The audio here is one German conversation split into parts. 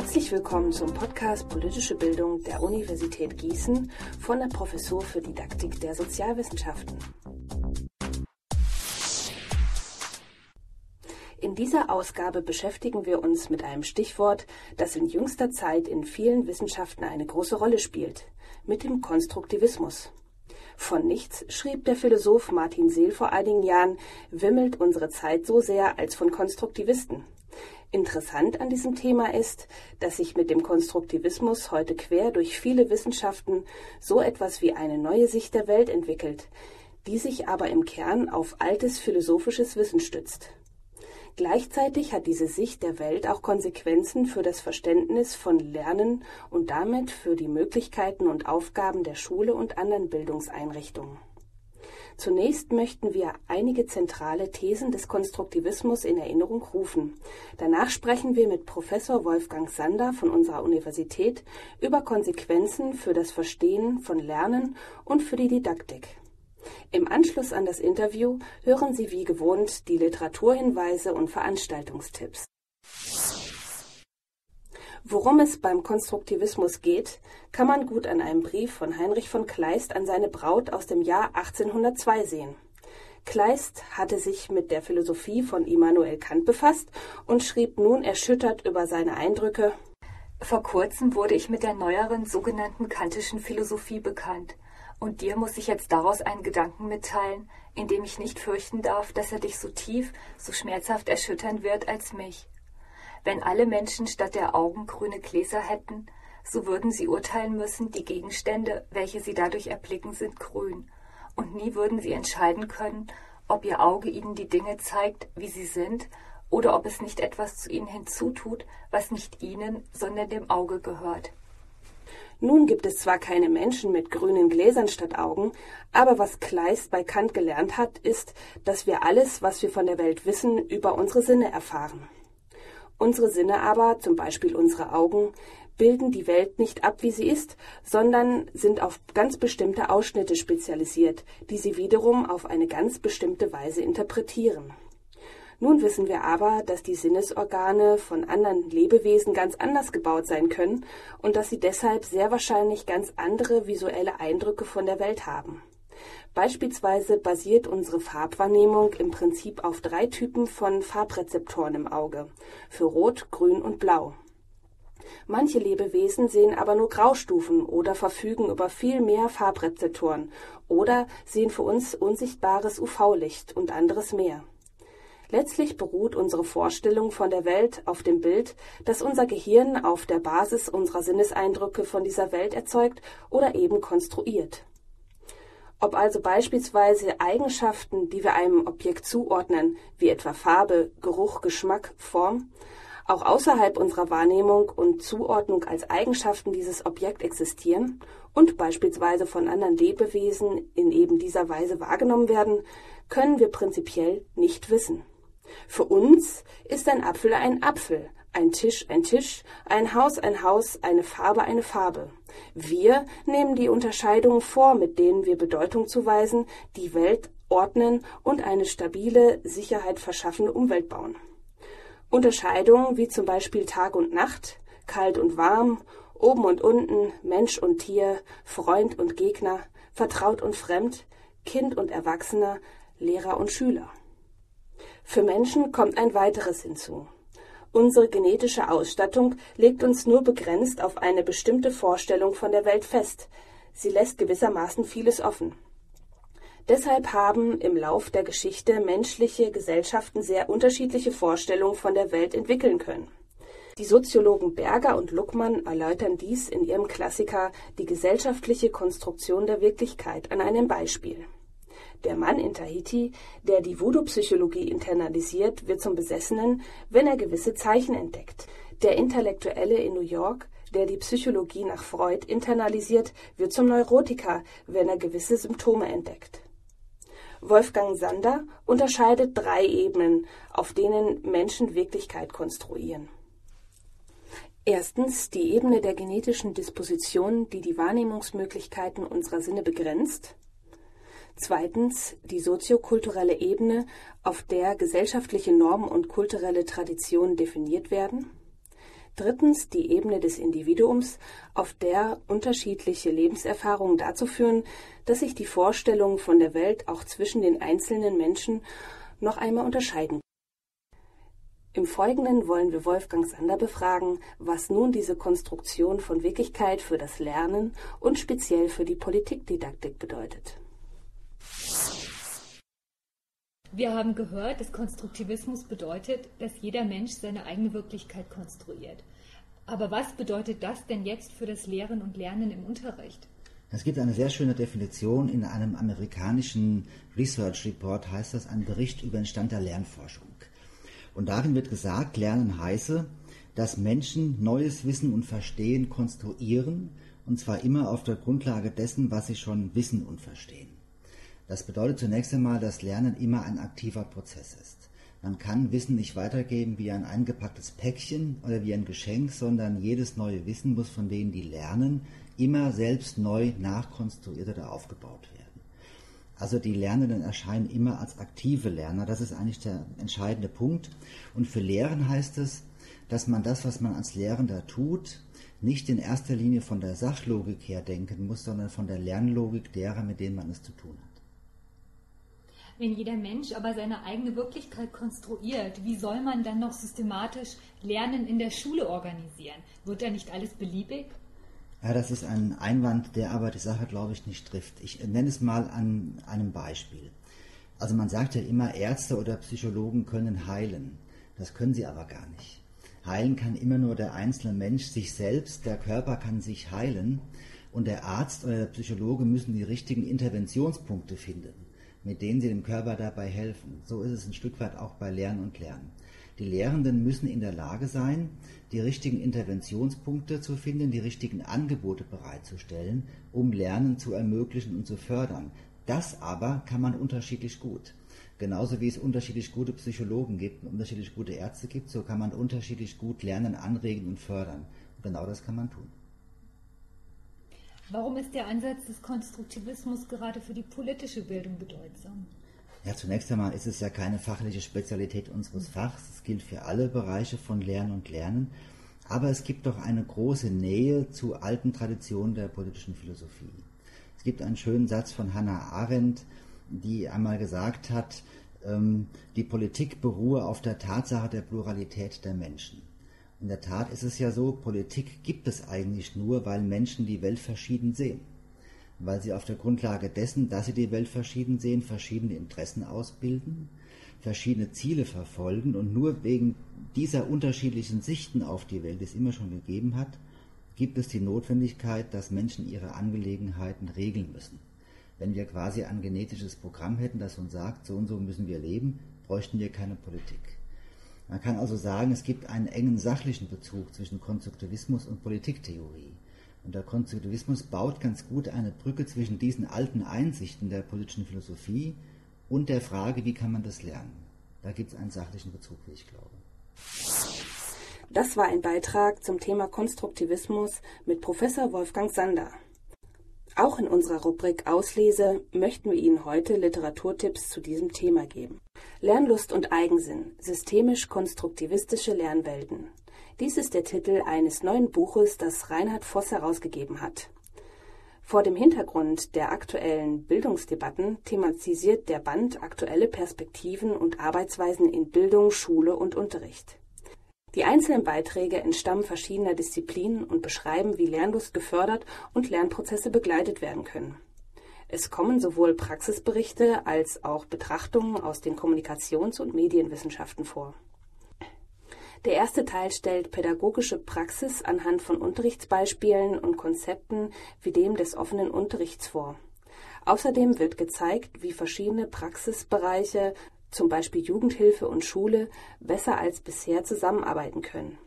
Herzlich willkommen zum Podcast Politische Bildung der Universität Gießen von der Professur für Didaktik der Sozialwissenschaften. In dieser Ausgabe beschäftigen wir uns mit einem Stichwort, das in jüngster Zeit in vielen Wissenschaften eine große Rolle spielt, mit dem Konstruktivismus. Von nichts, schrieb der Philosoph Martin Seel vor einigen Jahren, wimmelt unsere Zeit so sehr als von Konstruktivisten. Interessant an diesem Thema ist, dass sich mit dem Konstruktivismus heute quer durch viele Wissenschaften so etwas wie eine neue Sicht der Welt entwickelt, die sich aber im Kern auf altes philosophisches Wissen stützt. Gleichzeitig hat diese Sicht der Welt auch Konsequenzen für das Verständnis von Lernen und damit für die Möglichkeiten und Aufgaben der Schule und anderen Bildungseinrichtungen. Zunächst möchten wir einige zentrale Thesen des Konstruktivismus in Erinnerung rufen. Danach sprechen wir mit Professor Wolfgang Sander von unserer Universität über Konsequenzen für das Verstehen von Lernen und für die Didaktik. Im Anschluss an das Interview hören Sie wie gewohnt die Literaturhinweise und Veranstaltungstipps. Worum es beim Konstruktivismus geht, kann man gut an einem Brief von Heinrich von Kleist an seine Braut aus dem Jahr 1802 sehen. Kleist hatte sich mit der Philosophie von Immanuel Kant befasst und schrieb nun erschüttert über seine Eindrücke Vor kurzem wurde ich mit der neueren sogenannten kantischen Philosophie bekannt, und dir muss ich jetzt daraus einen Gedanken mitteilen, in dem ich nicht fürchten darf, dass er dich so tief, so schmerzhaft erschüttern wird als mich. Wenn alle Menschen statt der Augen grüne Gläser hätten, so würden sie urteilen müssen, die Gegenstände, welche sie dadurch erblicken, sind grün, und nie würden sie entscheiden können, ob ihr Auge ihnen die Dinge zeigt, wie sie sind, oder ob es nicht etwas zu ihnen hinzutut, was nicht ihnen, sondern dem Auge gehört. Nun gibt es zwar keine Menschen mit grünen Gläsern statt Augen, aber was Kleist bei Kant gelernt hat, ist, dass wir alles, was wir von der Welt wissen, über unsere Sinne erfahren. Unsere Sinne aber, zum Beispiel unsere Augen, bilden die Welt nicht ab, wie sie ist, sondern sind auf ganz bestimmte Ausschnitte spezialisiert, die sie wiederum auf eine ganz bestimmte Weise interpretieren. Nun wissen wir aber, dass die Sinnesorgane von anderen Lebewesen ganz anders gebaut sein können und dass sie deshalb sehr wahrscheinlich ganz andere visuelle Eindrücke von der Welt haben. Beispielsweise basiert unsere Farbwahrnehmung im Prinzip auf drei Typen von Farbrezeptoren im Auge für Rot, Grün und Blau. Manche Lebewesen sehen aber nur Graustufen oder verfügen über viel mehr Farbrezeptoren oder sehen für uns unsichtbares UV-Licht und anderes mehr. Letztlich beruht unsere Vorstellung von der Welt auf dem Bild, das unser Gehirn auf der Basis unserer Sinneseindrücke von dieser Welt erzeugt oder eben konstruiert. Ob also beispielsweise Eigenschaften, die wir einem Objekt zuordnen, wie etwa Farbe, Geruch, Geschmack, Form, auch außerhalb unserer Wahrnehmung und Zuordnung als Eigenschaften dieses Objekt existieren und beispielsweise von anderen Lebewesen in eben dieser Weise wahrgenommen werden, können wir prinzipiell nicht wissen. Für uns ist ein Apfel ein Apfel, ein Tisch ein Tisch, ein Haus ein Haus, eine Farbe eine Farbe. Wir nehmen die Unterscheidungen vor, mit denen wir Bedeutung zuweisen, die Welt ordnen und eine stabile, Sicherheit verschaffende Umwelt bauen. Unterscheidungen wie zum Beispiel Tag und Nacht, kalt und warm, oben und unten, Mensch und Tier, Freund und Gegner, vertraut und fremd, Kind und Erwachsener, Lehrer und Schüler. Für Menschen kommt ein weiteres hinzu. Unsere genetische Ausstattung legt uns nur begrenzt auf eine bestimmte Vorstellung von der Welt fest. Sie lässt gewissermaßen vieles offen. Deshalb haben im Lauf der Geschichte menschliche Gesellschaften sehr unterschiedliche Vorstellungen von der Welt entwickeln können. Die Soziologen Berger und Luckmann erläutern dies in ihrem Klassiker Die gesellschaftliche Konstruktion der Wirklichkeit an einem Beispiel. Der Mann in Tahiti, der die Voodoo-Psychologie internalisiert, wird zum Besessenen, wenn er gewisse Zeichen entdeckt. Der Intellektuelle in New York, der die Psychologie nach Freud internalisiert, wird zum Neurotiker, wenn er gewisse Symptome entdeckt. Wolfgang Sander unterscheidet drei Ebenen, auf denen Menschen Wirklichkeit konstruieren. Erstens die Ebene der genetischen Disposition, die die Wahrnehmungsmöglichkeiten unserer Sinne begrenzt. Zweitens die soziokulturelle Ebene, auf der gesellschaftliche Normen und kulturelle Traditionen definiert werden. Drittens die Ebene des Individuums, auf der unterschiedliche Lebenserfahrungen dazu führen, dass sich die Vorstellungen von der Welt auch zwischen den einzelnen Menschen noch einmal unterscheiden. Im Folgenden wollen wir Wolfgang Sander befragen, was nun diese Konstruktion von Wirklichkeit für das Lernen und speziell für die Politikdidaktik bedeutet. Wir haben gehört, dass Konstruktivismus bedeutet, dass jeder Mensch seine eigene Wirklichkeit konstruiert. Aber was bedeutet das denn jetzt für das Lehren und Lernen im Unterricht? Es gibt eine sehr schöne Definition in einem amerikanischen Research Report, heißt das ein Bericht über den Stand der Lernforschung. Und darin wird gesagt, Lernen heiße, dass Menschen neues Wissen und Verstehen konstruieren, und zwar immer auf der Grundlage dessen, was sie schon wissen und verstehen. Das bedeutet zunächst einmal, dass Lernen immer ein aktiver Prozess ist. Man kann Wissen nicht weitergeben wie ein eingepacktes Päckchen oder wie ein Geschenk, sondern jedes neue Wissen muss von denen, die lernen, immer selbst neu nachkonstruiert oder aufgebaut werden. Also die Lernenden erscheinen immer als aktive Lerner. Das ist eigentlich der entscheidende Punkt. Und für Lehren heißt es, dass man das, was man als Lehrender tut, nicht in erster Linie von der Sachlogik her denken muss, sondern von der Lernlogik derer, mit denen man es zu tun hat. Wenn jeder Mensch aber seine eigene Wirklichkeit konstruiert, wie soll man dann noch systematisch Lernen in der Schule organisieren? Wird da nicht alles beliebig? Ja, das ist ein Einwand, der aber die Sache, glaube ich, nicht trifft. Ich nenne es mal an einem Beispiel. Also man sagt ja immer, Ärzte oder Psychologen können heilen. Das können sie aber gar nicht. Heilen kann immer nur der einzelne Mensch sich selbst, der Körper kann sich heilen und der Arzt oder der Psychologe müssen die richtigen Interventionspunkte finden mit denen sie dem Körper dabei helfen. So ist es ein Stück weit auch bei Lernen und Lernen. Die Lehrenden müssen in der Lage sein, die richtigen Interventionspunkte zu finden, die richtigen Angebote bereitzustellen, um Lernen zu ermöglichen und zu fördern. Das aber kann man unterschiedlich gut. Genauso wie es unterschiedlich gute Psychologen gibt und unterschiedlich gute Ärzte gibt, so kann man unterschiedlich gut Lernen anregen und fördern. Und genau das kann man tun. Warum ist der Ansatz des Konstruktivismus gerade für die politische Bildung bedeutsam? Ja, zunächst einmal ist es ja keine fachliche Spezialität unseres Fachs. Es gilt für alle Bereiche von Lernen und Lernen. Aber es gibt doch eine große Nähe zu alten Traditionen der politischen Philosophie. Es gibt einen schönen Satz von Hannah Arendt, die einmal gesagt hat, ähm, die Politik beruhe auf der Tatsache der Pluralität der Menschen. In der Tat ist es ja so, Politik gibt es eigentlich nur, weil Menschen die Welt verschieden sehen. Weil sie auf der Grundlage dessen, dass sie die Welt verschieden sehen, verschiedene Interessen ausbilden, verschiedene Ziele verfolgen und nur wegen dieser unterschiedlichen Sichten auf die Welt, die es immer schon gegeben hat, gibt es die Notwendigkeit, dass Menschen ihre Angelegenheiten regeln müssen. Wenn wir quasi ein genetisches Programm hätten, das uns sagt, so und so müssen wir leben, bräuchten wir keine Politik. Man kann also sagen, es gibt einen engen sachlichen Bezug zwischen Konstruktivismus und Politiktheorie. Und der Konstruktivismus baut ganz gut eine Brücke zwischen diesen alten Einsichten der politischen Philosophie und der Frage, wie kann man das lernen. Da gibt es einen sachlichen Bezug, wie ich glaube. Das war ein Beitrag zum Thema Konstruktivismus mit Professor Wolfgang Sander. Auch in unserer Rubrik Auslese möchten wir Ihnen heute Literaturtipps zu diesem Thema geben. Lernlust und Eigensinn, systemisch-konstruktivistische Lernwelten. Dies ist der Titel eines neuen Buches, das Reinhard Voss herausgegeben hat. Vor dem Hintergrund der aktuellen Bildungsdebatten thematisiert der Band aktuelle Perspektiven und Arbeitsweisen in Bildung, Schule und Unterricht. Die einzelnen Beiträge entstammen verschiedener Disziplinen und beschreiben, wie Lernlust gefördert und Lernprozesse begleitet werden können. Es kommen sowohl Praxisberichte als auch Betrachtungen aus den Kommunikations- und Medienwissenschaften vor. Der erste Teil stellt pädagogische Praxis anhand von Unterrichtsbeispielen und Konzepten wie dem des offenen Unterrichts vor. Außerdem wird gezeigt, wie verschiedene Praxisbereiche zum Beispiel Jugendhilfe und Schule, besser als bisher zusammenarbeiten können.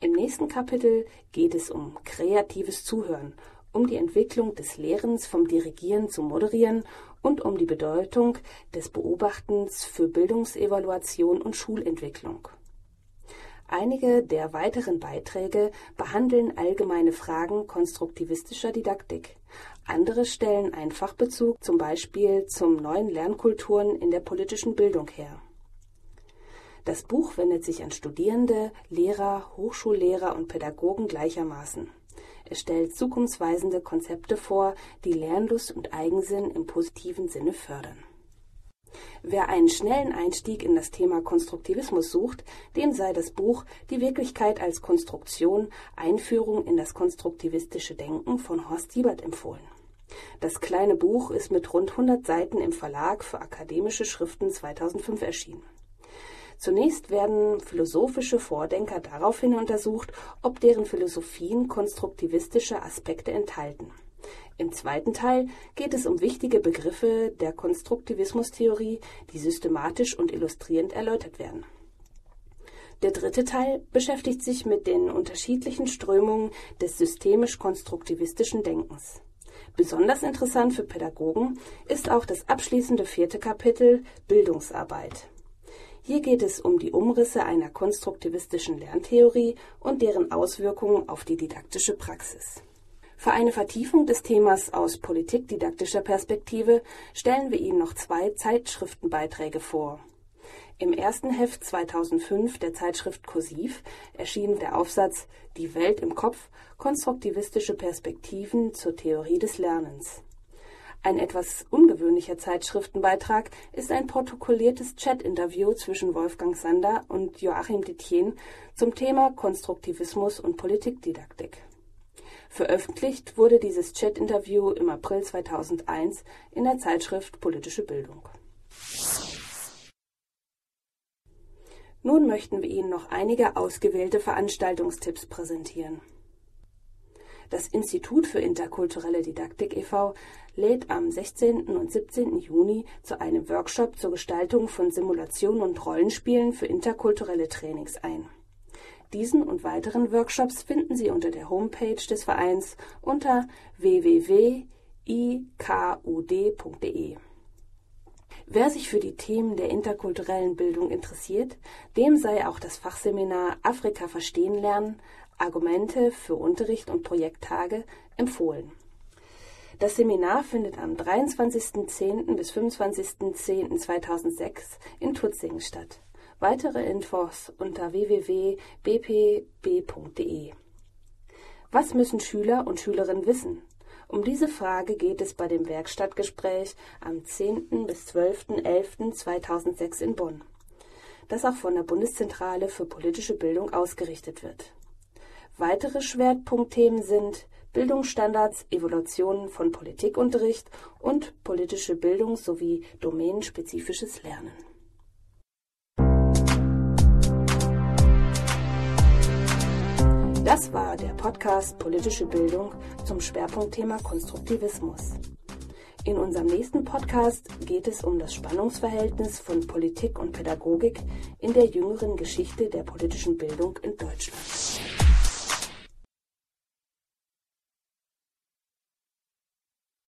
Im nächsten Kapitel geht es um kreatives Zuhören, um die Entwicklung des Lehrens vom Dirigieren zum Moderieren und um die Bedeutung des Beobachtens für Bildungsevaluation und Schulentwicklung. Einige der weiteren Beiträge behandeln allgemeine Fragen konstruktivistischer Didaktik. Andere stellen einen Fachbezug zum Beispiel zum neuen Lernkulturen in der politischen Bildung her. Das Buch wendet sich an Studierende, Lehrer, Hochschullehrer und Pädagogen gleichermaßen. Es stellt zukunftsweisende Konzepte vor, die Lernlust und Eigensinn im positiven Sinne fördern. Wer einen schnellen Einstieg in das Thema Konstruktivismus sucht, dem sei das Buch Die Wirklichkeit als Konstruktion Einführung in das konstruktivistische Denken von Horst Siebert empfohlen. Das kleine Buch ist mit rund 100 Seiten im Verlag für akademische Schriften 2005 erschienen. Zunächst werden philosophische Vordenker daraufhin untersucht, ob deren Philosophien konstruktivistische Aspekte enthalten. Im zweiten Teil geht es um wichtige Begriffe der Konstruktivismustheorie, die systematisch und illustrierend erläutert werden. Der dritte Teil beschäftigt sich mit den unterschiedlichen Strömungen des systemisch-konstruktivistischen Denkens. Besonders interessant für Pädagogen ist auch das abschließende vierte Kapitel Bildungsarbeit. Hier geht es um die Umrisse einer konstruktivistischen Lerntheorie und deren Auswirkungen auf die didaktische Praxis. Für eine Vertiefung des Themas aus politikdidaktischer Perspektive stellen wir Ihnen noch zwei Zeitschriftenbeiträge vor. Im ersten Heft 2005 der Zeitschrift Kursiv erschien der Aufsatz Die Welt im Kopf – konstruktivistische Perspektiven zur Theorie des Lernens. Ein etwas ungewöhnlicher Zeitschriftenbeitrag ist ein protokolliertes Chat-Interview zwischen Wolfgang Sander und Joachim Detjen zum Thema Konstruktivismus und Politikdidaktik. Veröffentlicht wurde dieses Chat-Interview im April 2001 in der Zeitschrift Politische Bildung. Nun möchten wir Ihnen noch einige ausgewählte Veranstaltungstipps präsentieren. Das Institut für interkulturelle Didaktik e.V. lädt am 16. und 17. Juni zu einem Workshop zur Gestaltung von Simulationen und Rollenspielen für interkulturelle Trainings ein. Diesen und weiteren Workshops finden Sie unter der Homepage des Vereins unter www.ikud.de. Wer sich für die Themen der interkulturellen Bildung interessiert, dem sei auch das Fachseminar Afrika verstehen lernen, Argumente für Unterricht und Projekttage empfohlen. Das Seminar findet am 23.10. bis 25.10.2006 in Tutzingen statt. Weitere Infos unter www.bpb.de. Was müssen Schüler und Schülerinnen wissen? Um diese Frage geht es bei dem Werkstattgespräch am 10. bis 12.11.2006 in Bonn, das auch von der Bundeszentrale für politische Bildung ausgerichtet wird. Weitere Schwerpunktthemen sind Bildungsstandards, Evaluationen von Politikunterricht und politische Bildung sowie domänenspezifisches Lernen. Das war der Podcast Politische Bildung zum Schwerpunktthema Konstruktivismus. In unserem nächsten Podcast geht es um das Spannungsverhältnis von Politik und Pädagogik in der jüngeren Geschichte der politischen Bildung in Deutschland.